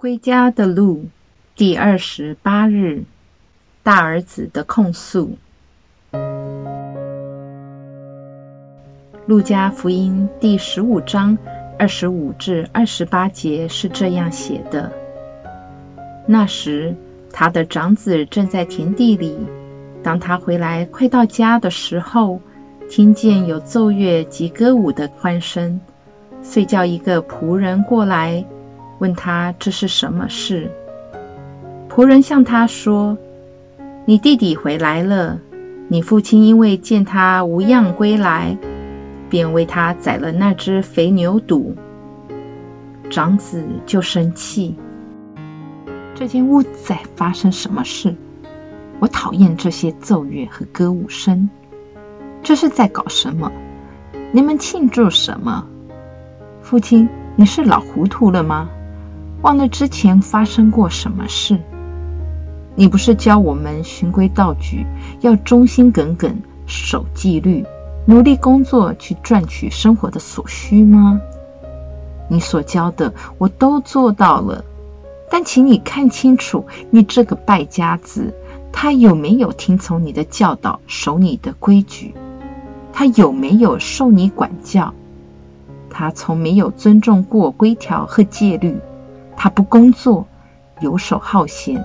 归家的路，第二十八日，大儿子的控诉。路加福音第十五章二十五至二十八节是这样写的：那时，他的长子正在田地里。当他回来快到家的时候，听见有奏乐及歌舞的欢声，遂叫一个仆人过来，问他这是什么事。仆人向他说：“你弟弟回来了，你父亲因为见他无恙归来，便为他宰了那只肥牛肚。”长子就生气。这间屋在发生什么事？我讨厌这些奏乐和歌舞声，这是在搞什么？你们庆祝什么？父亲，你是老糊涂了吗？忘了之前发生过什么事？你不是教我们循规蹈矩，要忠心耿耿、守纪律、努力工作去赚取生活的所需吗？你所教的我都做到了，但请你看清楚，你这个败家子。他有没有听从你的教导，守你的规矩？他有没有受你管教？他从没有尊重过规条和戒律。他不工作，游手好闲。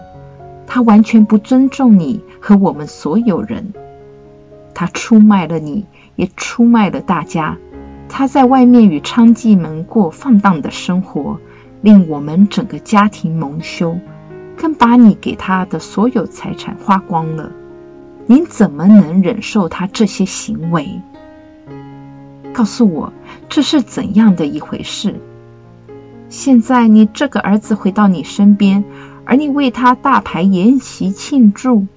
他完全不尊重你和我们所有人。他出卖了你，也出卖了大家。他在外面与娼妓们过放荡的生活，令我们整个家庭蒙羞。更把你给他的所有财产花光了，您怎么能忍受他这些行为？告诉我这是怎样的一回事？现在你这个儿子回到你身边，而你为他大排筵席庆祝，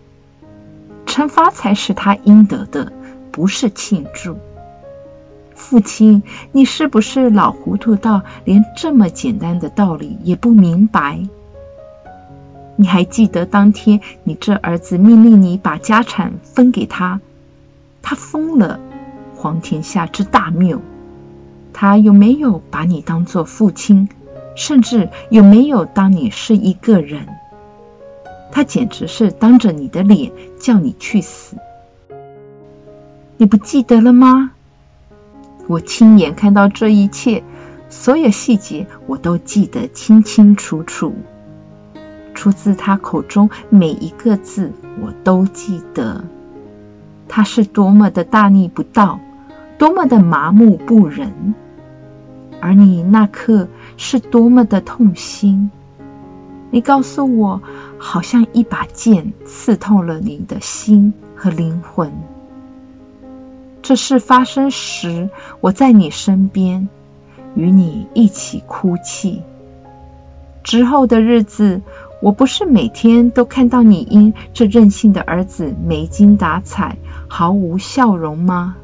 惩罚才是他应得的，不是庆祝。父亲，你是不是老糊涂到连这么简单的道理也不明白？你还记得当天你这儿子命令你把家产分给他，他疯了，皇天下之大谬。他有没有把你当做父亲，甚至有没有当你是一个人？他简直是当着你的脸叫你去死。你不记得了吗？我亲眼看到这一切，所有细节我都记得清清楚楚。出自他口中每一个字，我都记得。他是多么的大逆不道，多么的麻木不仁，而你那刻是多么的痛心。你告诉我，好像一把剑刺痛了你的心和灵魂。这事发生时，我在你身边，与你一起哭泣。之后的日子。我不是每天都看到你因这任性的儿子没精打采、毫无笑容吗？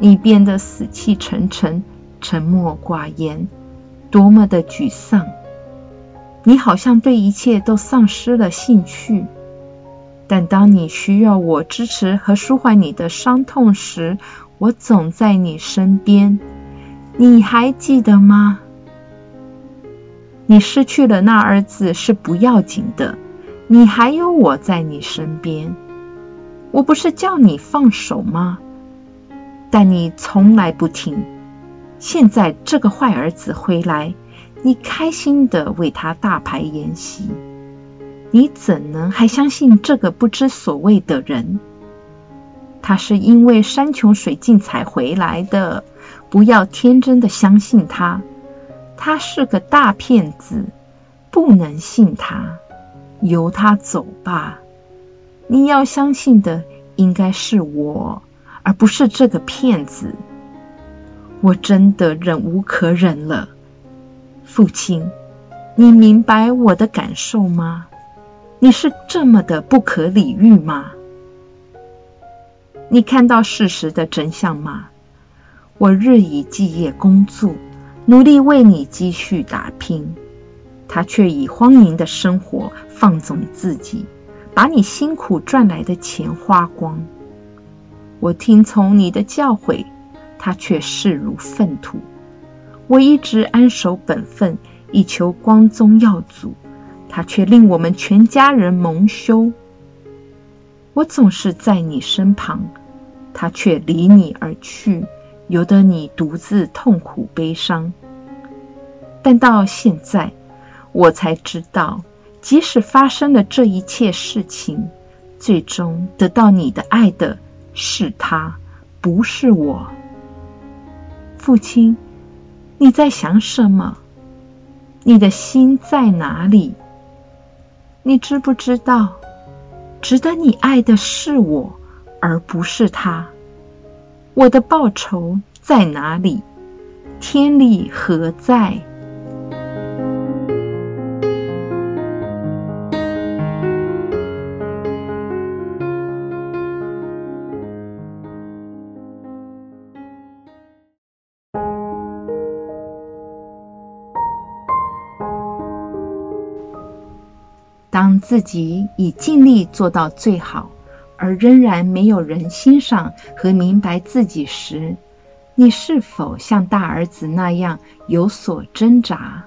你变得死气沉沉、沉默寡言，多么的沮丧！你好像对一切都丧失了兴趣。但当你需要我支持和舒缓你的伤痛时，我总在你身边。你还记得吗？你失去了那儿子是不要紧的，你还有我在你身边。我不是叫你放手吗？但你从来不听。现在这个坏儿子回来，你开心的为他大排筵席，你怎能还相信这个不知所谓的人？他是因为山穷水尽才回来的，不要天真的相信他。他是个大骗子，不能信他，由他走吧。你要相信的应该是我，而不是这个骗子。我真的忍无可忍了，父亲，你明白我的感受吗？你是这么的不可理喻吗？你看到事实的真相吗？我日以继夜工作。努力为你积蓄打拼，他却以荒淫的生活放纵自己，把你辛苦赚来的钱花光。我听从你的教诲，他却视如粪土。我一直安守本分，以求光宗耀祖，他却令我们全家人蒙羞。我总是在你身旁，他却离你而去，由得你独自痛苦悲伤。但到现在，我才知道，即使发生了这一切事情，最终得到你的爱的是他，不是我。父亲，你在想什么？你的心在哪里？你知不知道，值得你爱的是我，而不是他？我的报酬在哪里？天理何在？自己已尽力做到最好，而仍然没有人欣赏和明白自己时，你是否像大儿子那样有所挣扎？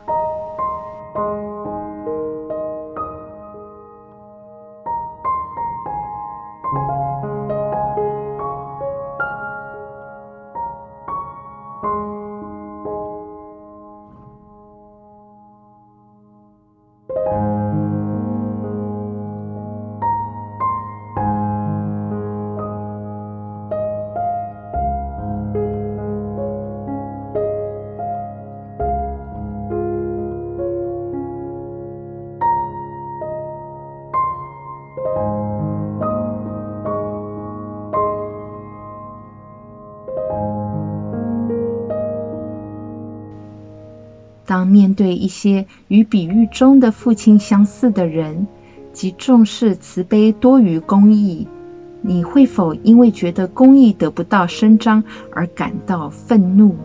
面对一些与比喻中的父亲相似的人，即重视慈悲多于公义，你会否因为觉得公义得不到伸张而感到愤怒？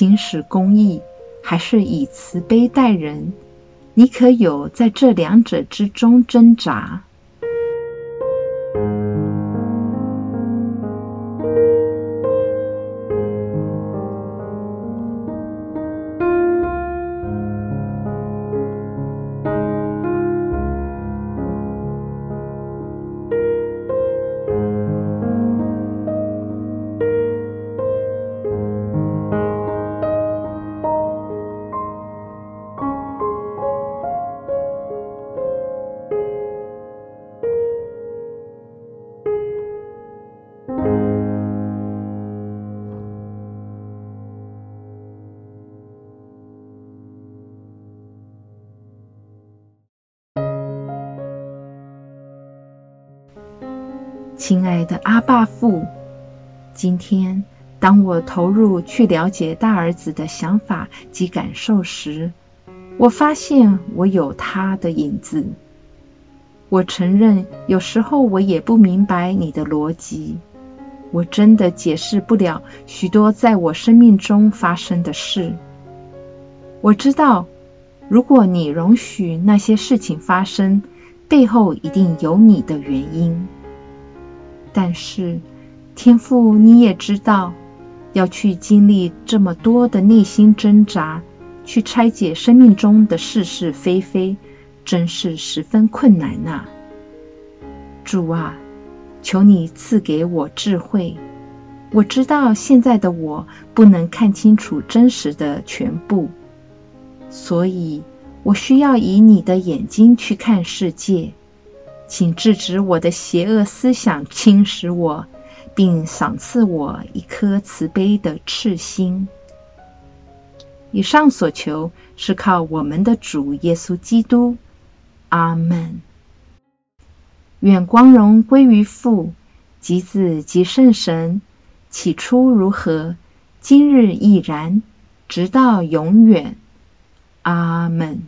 行使公义，还是以慈悲待人？你可有在这两者之中挣扎？亲爱的阿爸父，今天当我投入去了解大儿子的想法及感受时，我发现我有他的影子。我承认，有时候我也不明白你的逻辑，我真的解释不了许多在我生命中发生的事。我知道，如果你容许那些事情发生，背后一定有你的原因。但是，天父，你也知道，要去经历这么多的内心挣扎，去拆解生命中的是是非非，真是十分困难呐。主啊，求你赐给我智慧。我知道现在的我不能看清楚真实的全部，所以我需要以你的眼睛去看世界。请制止我的邪恶思想侵蚀我，并赏赐我一颗慈悲的赤心。以上所求是靠我们的主耶稣基督。阿门。愿光荣归于父、及子、及圣神。起初如何，今日亦然，直到永远。阿门。